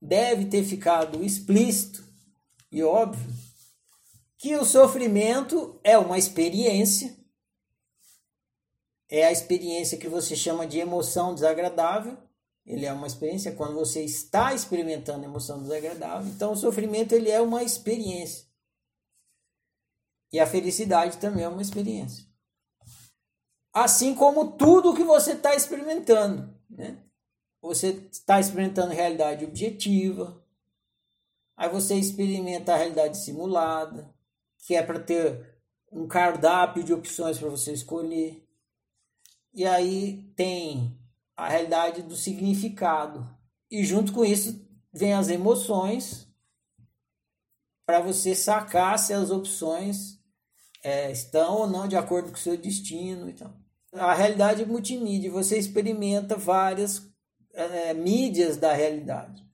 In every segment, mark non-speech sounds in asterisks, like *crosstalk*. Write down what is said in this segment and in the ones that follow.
deve ter ficado explícito e óbvio que o sofrimento é uma experiência, é a experiência que você chama de emoção desagradável. Ele é uma experiência quando você está experimentando emoção desagradável. Então, o sofrimento ele é uma experiência. E a felicidade também é uma experiência. Assim como tudo que você está experimentando. Né? Você está experimentando realidade objetiva, aí você experimenta a realidade simulada, que é para ter um cardápio de opções para você escolher. E aí tem a realidade do significado. E junto com isso vem as emoções para você sacar se as opções é, estão ou não de acordo com o seu destino. Então. A realidade multimídia, você experimenta várias é, mídias da realidade.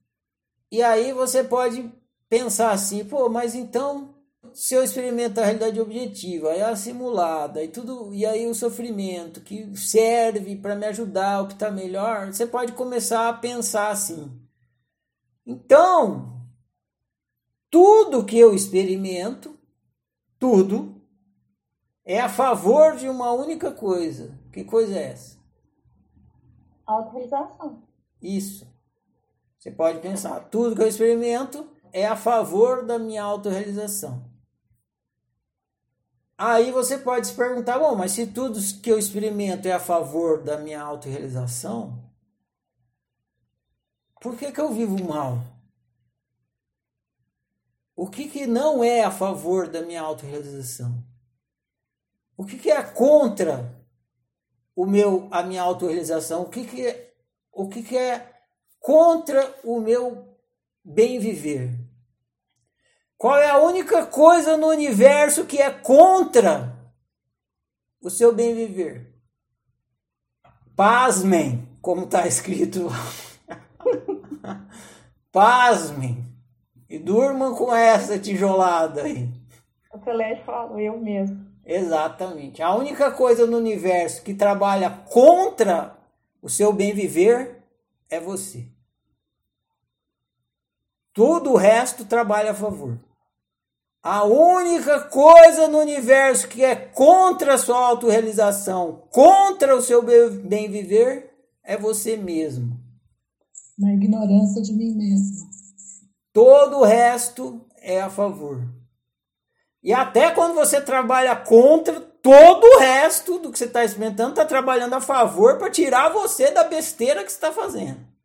E aí você pode pensar assim, pô, mas então se eu experimento a realidade objetiva, é a simulada e tudo, e aí o sofrimento que serve para me ajudar o que está melhor, você pode começar a pensar assim. Então, tudo que eu experimento, tudo, é a favor de uma única coisa. Que coisa é essa? Autorização. Isso. Você pode pensar, tudo que eu experimento é a favor da minha autorrealização. Aí você pode se perguntar, bom, mas se tudo que eu experimento é a favor da minha autorrealização, por que, que eu vivo mal? O que, que não é a favor da minha autorrealização? O que, que é contra o meu, a minha autorrealização? O que, que, é, o que, que é contra o meu bem viver? Qual é a única coisa no universo que é contra o seu bem viver? Pasmem, como está escrito lá. *laughs* Pasmem. E durmam com essa tijolada aí. O Celeste falou, eu mesmo. Exatamente. A única coisa no universo que trabalha contra o seu bem viver é você. Tudo o resto trabalha a favor. A única coisa no universo que é contra a sua autorrealização, contra o seu bem viver, é você mesmo. Na ignorância de mim mesmo. Todo o resto é a favor. E até quando você trabalha contra, todo o resto do que você está experimentando está trabalhando a favor para tirar você da besteira que você está fazendo.